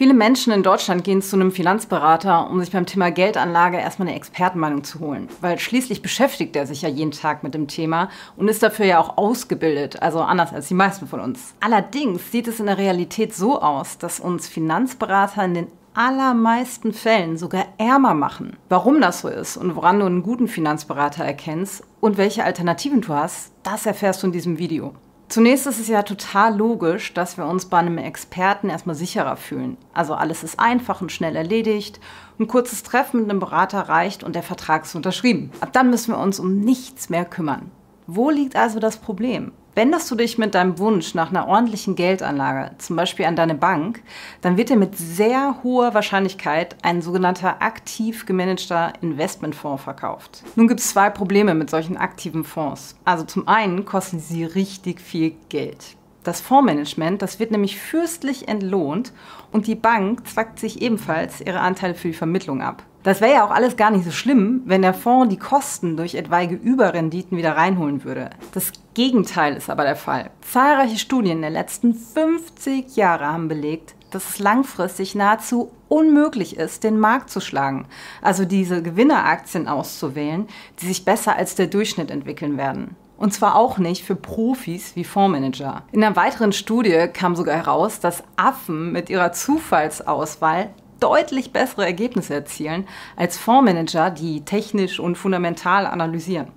Viele Menschen in Deutschland gehen zu einem Finanzberater, um sich beim Thema Geldanlage erstmal eine Expertenmeinung zu holen. Weil schließlich beschäftigt er sich ja jeden Tag mit dem Thema und ist dafür ja auch ausgebildet, also anders als die meisten von uns. Allerdings sieht es in der Realität so aus, dass uns Finanzberater in den allermeisten Fällen sogar ärmer machen. Warum das so ist und woran du einen guten Finanzberater erkennst und welche Alternativen du hast, das erfährst du in diesem Video. Zunächst ist es ja total logisch, dass wir uns bei einem Experten erstmal sicherer fühlen. Also alles ist einfach und schnell erledigt. Ein kurzes Treffen mit einem Berater reicht und der Vertrag ist unterschrieben. Ab dann müssen wir uns um nichts mehr kümmern. Wo liegt also das Problem? Wendest du dich mit deinem Wunsch nach einer ordentlichen Geldanlage, zum Beispiel an deine Bank, dann wird dir mit sehr hoher Wahrscheinlichkeit ein sogenannter aktiv gemanagter Investmentfonds verkauft. Nun gibt es zwei Probleme mit solchen aktiven Fonds. Also zum einen kosten sie richtig viel Geld. Das Fondsmanagement, das wird nämlich fürstlich entlohnt und die Bank zwackt sich ebenfalls ihre Anteile für die Vermittlung ab. Das wäre ja auch alles gar nicht so schlimm, wenn der Fonds die Kosten durch etwaige Überrenditen wieder reinholen würde. Das Gegenteil ist aber der Fall. Zahlreiche Studien der letzten 50 Jahre haben belegt, dass es langfristig nahezu unmöglich ist, den Markt zu schlagen. Also diese Gewinneraktien auszuwählen, die sich besser als der Durchschnitt entwickeln werden. Und zwar auch nicht für Profis wie Fondsmanager. In einer weiteren Studie kam sogar heraus, dass Affen mit ihrer Zufallsauswahl deutlich bessere Ergebnisse erzielen als Fondsmanager, die technisch und fundamental analysieren.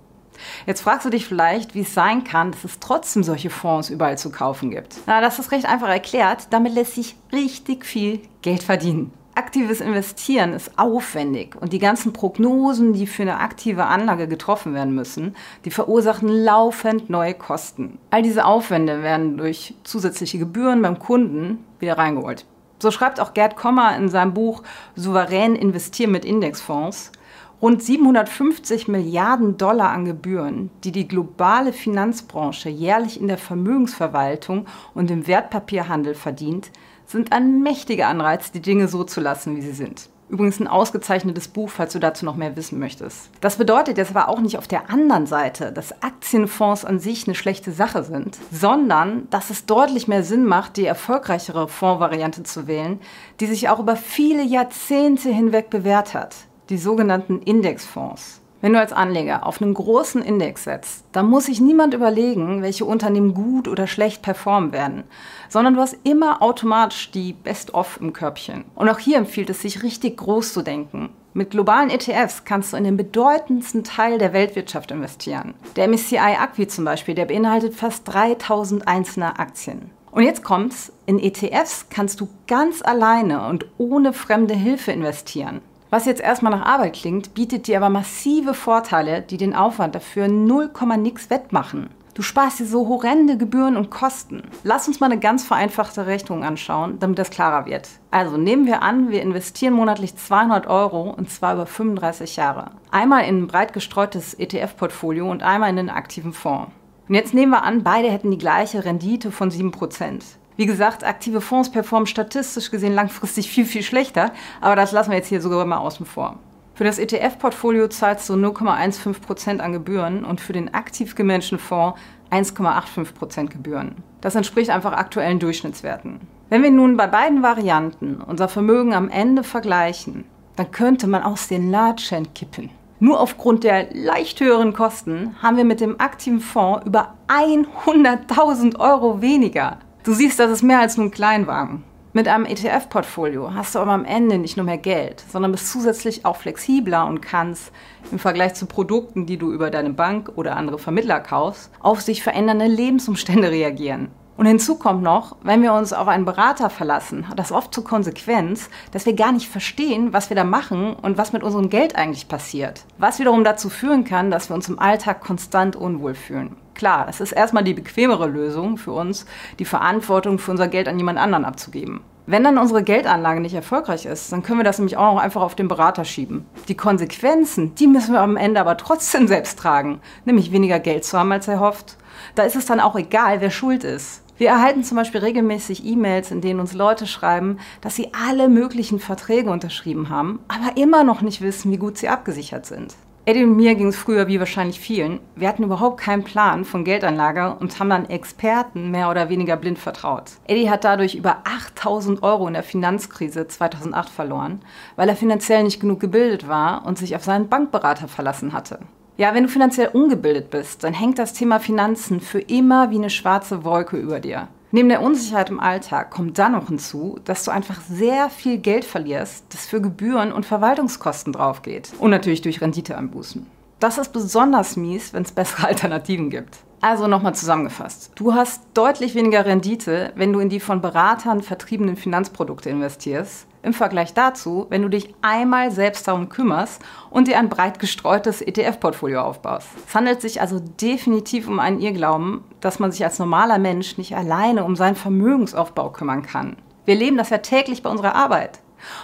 Jetzt fragst du dich vielleicht, wie es sein kann, dass es trotzdem solche Fonds überall zu kaufen gibt. Na, das ist recht einfach erklärt. Damit lässt sich richtig viel Geld verdienen. Aktives Investieren ist aufwendig und die ganzen Prognosen, die für eine aktive Anlage getroffen werden müssen, die verursachen laufend neue Kosten. All diese Aufwände werden durch zusätzliche Gebühren beim Kunden wieder reingeholt. So schreibt auch Gerd Kommer in seinem Buch Souverän investieren mit Indexfonds. Rund 750 Milliarden Dollar an Gebühren, die die globale Finanzbranche jährlich in der Vermögensverwaltung und im Wertpapierhandel verdient, sind ein mächtiger Anreiz, die Dinge so zu lassen, wie sie sind. Übrigens ein ausgezeichnetes Buch, falls du dazu noch mehr wissen möchtest. Das bedeutet jetzt aber auch nicht auf der anderen Seite, dass Aktienfonds an sich eine schlechte Sache sind, sondern dass es deutlich mehr Sinn macht, die erfolgreichere Fondsvariante zu wählen, die sich auch über viele Jahrzehnte hinweg bewährt hat, die sogenannten Indexfonds. Wenn du als Anleger auf einen großen Index setzt, dann muss sich niemand überlegen, welche Unternehmen gut oder schlecht performen werden, sondern du hast immer automatisch die Best-of im Körbchen. Und auch hier empfiehlt es sich richtig groß zu denken. Mit globalen ETFs kannst du in den bedeutendsten Teil der Weltwirtschaft investieren. Der MSCI Acqui zum Beispiel, der beinhaltet fast 3000 einzelne Aktien. Und jetzt kommt's, in ETFs kannst du ganz alleine und ohne fremde Hilfe investieren. Was jetzt erstmal nach Arbeit klingt, bietet dir aber massive Vorteile, die den Aufwand dafür 0, nix wettmachen. Du sparst dir so horrende Gebühren und Kosten. Lass uns mal eine ganz vereinfachte Rechnung anschauen, damit das klarer wird. Also nehmen wir an, wir investieren monatlich 200 Euro und zwar über 35 Jahre. Einmal in ein breit gestreutes ETF-Portfolio und einmal in einen aktiven Fonds. Und jetzt nehmen wir an, beide hätten die gleiche Rendite von 7%. Wie gesagt, aktive Fonds performen statistisch gesehen langfristig viel, viel schlechter, aber das lassen wir jetzt hier sogar mal außen vor. Für das ETF-Portfolio zahlst du 0,15% an Gebühren und für den aktiv gemanagten Fonds 1,85% Gebühren. Das entspricht einfach aktuellen Durchschnittswerten. Wenn wir nun bei beiden Varianten unser Vermögen am Ende vergleichen, dann könnte man aus den Latschen kippen. Nur aufgrund der leicht höheren Kosten haben wir mit dem aktiven Fonds über 100.000 Euro weniger. Du siehst, das ist mehr als nur ein Kleinwagen. Mit einem ETF-Portfolio hast du aber am Ende nicht nur mehr Geld, sondern bist zusätzlich auch flexibler und kannst im Vergleich zu Produkten, die du über deine Bank oder andere Vermittler kaufst, auf sich verändernde Lebensumstände reagieren. Und hinzu kommt noch, wenn wir uns auf einen Berater verlassen, hat das oft zur Konsequenz, dass wir gar nicht verstehen, was wir da machen und was mit unserem Geld eigentlich passiert. Was wiederum dazu führen kann, dass wir uns im Alltag konstant unwohl fühlen. Klar, es ist erstmal die bequemere Lösung für uns, die Verantwortung für unser Geld an jemand anderen abzugeben. Wenn dann unsere Geldanlage nicht erfolgreich ist, dann können wir das nämlich auch noch einfach auf den Berater schieben. Die Konsequenzen, die müssen wir am Ende aber trotzdem selbst tragen, nämlich weniger Geld zu haben als erhofft. Da ist es dann auch egal, wer schuld ist. Wir erhalten zum Beispiel regelmäßig E-Mails, in denen uns Leute schreiben, dass sie alle möglichen Verträge unterschrieben haben, aber immer noch nicht wissen, wie gut sie abgesichert sind. Eddie und mir ging es früher wie wahrscheinlich vielen. Wir hatten überhaupt keinen Plan von Geldanlage und haben dann Experten mehr oder weniger blind vertraut. Eddie hat dadurch über 8000 Euro in der Finanzkrise 2008 verloren, weil er finanziell nicht genug gebildet war und sich auf seinen Bankberater verlassen hatte. Ja, wenn du finanziell ungebildet bist, dann hängt das Thema Finanzen für immer wie eine schwarze Wolke über dir. Neben der Unsicherheit im Alltag kommt dann noch hinzu, dass du einfach sehr viel Geld verlierst, das für Gebühren und Verwaltungskosten draufgeht. Und natürlich durch Renditeanbußen. Das ist besonders mies, wenn es bessere Alternativen gibt. Also nochmal zusammengefasst. Du hast deutlich weniger Rendite, wenn du in die von Beratern vertriebenen Finanzprodukte investierst, im Vergleich dazu, wenn du dich einmal selbst darum kümmerst und dir ein breit gestreutes ETF-Portfolio aufbaust. Es handelt sich also definitiv um einen Irrglauben, dass man sich als normaler Mensch nicht alleine um seinen Vermögensaufbau kümmern kann. Wir leben das ja täglich bei unserer Arbeit.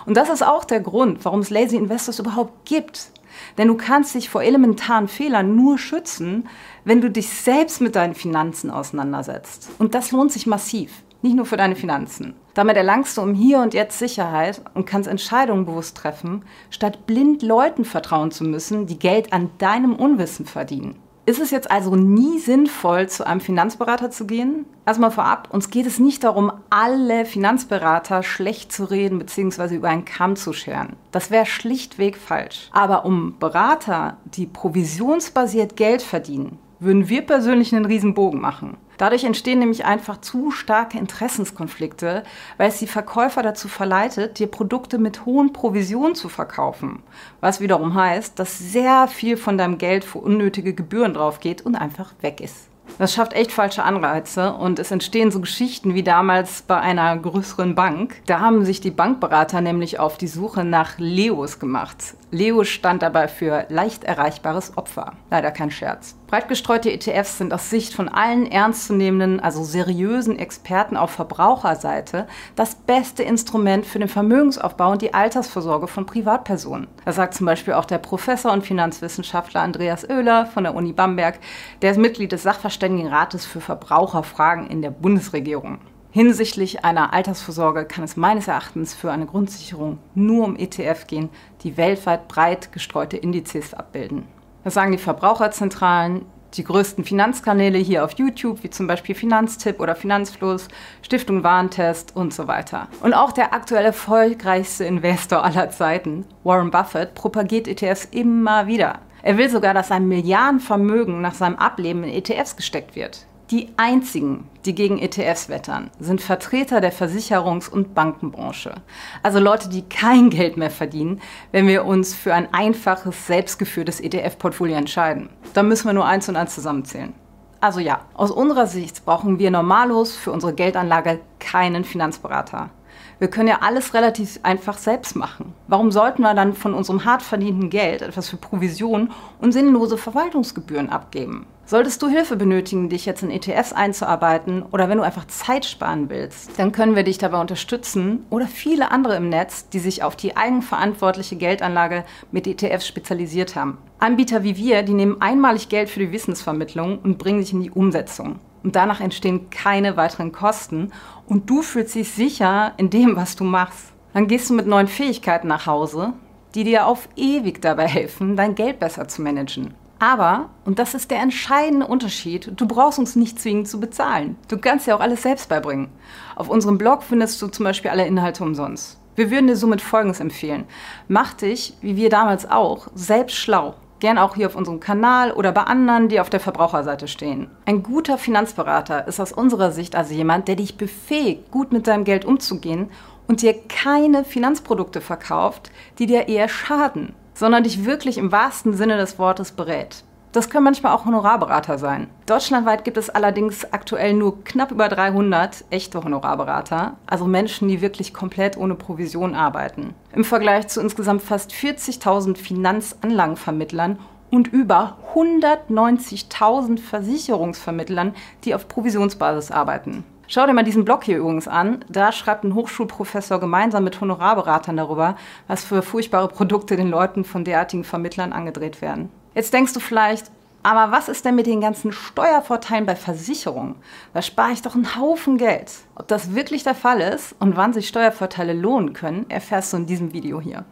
Und das ist auch der Grund, warum es Lazy Investors überhaupt gibt. Denn du kannst dich vor elementaren Fehlern nur schützen, wenn du dich selbst mit deinen Finanzen auseinandersetzt. Und das lohnt sich massiv nicht nur für deine Finanzen. Damit erlangst du im Hier und Jetzt Sicherheit und kannst Entscheidungen bewusst treffen, statt blind Leuten vertrauen zu müssen, die Geld an deinem Unwissen verdienen. Ist es jetzt also nie sinnvoll, zu einem Finanzberater zu gehen? Erstmal vorab, uns geht es nicht darum, alle Finanzberater schlecht zu reden bzw. über einen Kamm zu scheren. Das wäre schlichtweg falsch. Aber um Berater, die provisionsbasiert Geld verdienen, würden wir persönlich einen riesen Bogen machen. Dadurch entstehen nämlich einfach zu starke Interessenskonflikte, weil es die Verkäufer dazu verleitet, dir Produkte mit hohen Provisionen zu verkaufen. Was wiederum heißt, dass sehr viel von deinem Geld für unnötige Gebühren drauf geht und einfach weg ist. Das schafft echt falsche Anreize und es entstehen so Geschichten wie damals bei einer größeren Bank. Da haben sich die Bankberater nämlich auf die Suche nach Leos gemacht. Leo stand dabei für leicht erreichbares Opfer. Leider kein Scherz. Breit gestreute ETFs sind aus Sicht von allen ernstzunehmenden, also seriösen Experten auf Verbraucherseite das beste Instrument für den Vermögensaufbau und die Altersvorsorge von Privatpersonen. Das sagt zum Beispiel auch der Professor und Finanzwissenschaftler Andreas Oehler von der Uni Bamberg. Der ist Mitglied des Sachverständigenrates für Verbraucherfragen in der Bundesregierung. Hinsichtlich einer Altersvorsorge kann es meines Erachtens für eine Grundsicherung nur um ETF gehen, die weltweit breit gestreute Indizes abbilden. Das sagen die Verbraucherzentralen, die größten Finanzkanäle hier auf YouTube, wie zum Beispiel Finanztipp oder Finanzfluss, Stiftung Warentest und so weiter. Und auch der aktuell erfolgreichste Investor aller Zeiten, Warren Buffett, propagiert ETFs immer wieder. Er will sogar, dass ein Milliardenvermögen nach seinem Ableben in ETFs gesteckt wird. Die einzigen, die gegen ETFs wettern, sind Vertreter der Versicherungs- und Bankenbranche. Also Leute, die kein Geld mehr verdienen, wenn wir uns für ein einfaches, selbstgeführtes ETF-Portfolio entscheiden. Da müssen wir nur eins und eins zusammenzählen. Also ja, aus unserer Sicht brauchen wir normalos für unsere Geldanlage keinen Finanzberater. Wir können ja alles relativ einfach selbst machen. Warum sollten wir dann von unserem hart verdienten Geld etwas für Provision und sinnlose Verwaltungsgebühren abgeben? Solltest du Hilfe benötigen, dich jetzt in ETFs einzuarbeiten oder wenn du einfach Zeit sparen willst, dann können wir dich dabei unterstützen oder viele andere im Netz, die sich auf die eigenverantwortliche Geldanlage mit ETFs spezialisiert haben. Anbieter wie wir, die nehmen einmalig Geld für die Wissensvermittlung und bringen dich in die Umsetzung. Und danach entstehen keine weiteren Kosten und du fühlst dich sicher in dem, was du machst. Dann gehst du mit neuen Fähigkeiten nach Hause, die dir auf ewig dabei helfen, dein Geld besser zu managen. Aber, und das ist der entscheidende Unterschied, du brauchst uns nicht zwingend zu bezahlen. Du kannst ja auch alles selbst beibringen. Auf unserem Blog findest du zum Beispiel alle Inhalte umsonst. Wir würden dir somit Folgendes empfehlen. Mach dich, wie wir damals auch, selbst schlau. Gern auch hier auf unserem Kanal oder bei anderen, die auf der Verbraucherseite stehen. Ein guter Finanzberater ist aus unserer Sicht also jemand, der dich befähigt, gut mit deinem Geld umzugehen und dir keine Finanzprodukte verkauft, die dir eher schaden sondern dich wirklich im wahrsten Sinne des Wortes berät. Das können manchmal auch Honorarberater sein. Deutschlandweit gibt es allerdings aktuell nur knapp über 300 echte Honorarberater, also Menschen, die wirklich komplett ohne Provision arbeiten. Im Vergleich zu insgesamt fast 40.000 Finanzanlagenvermittlern und über 190.000 Versicherungsvermittlern, die auf Provisionsbasis arbeiten. Schau dir mal diesen Blog hier übrigens an. Da schreibt ein Hochschulprofessor gemeinsam mit Honorarberatern darüber, was für furchtbare Produkte den Leuten von derartigen Vermittlern angedreht werden. Jetzt denkst du vielleicht, aber was ist denn mit den ganzen Steuervorteilen bei Versicherungen? Da spare ich doch einen Haufen Geld. Ob das wirklich der Fall ist und wann sich Steuervorteile lohnen können, erfährst du in diesem Video hier.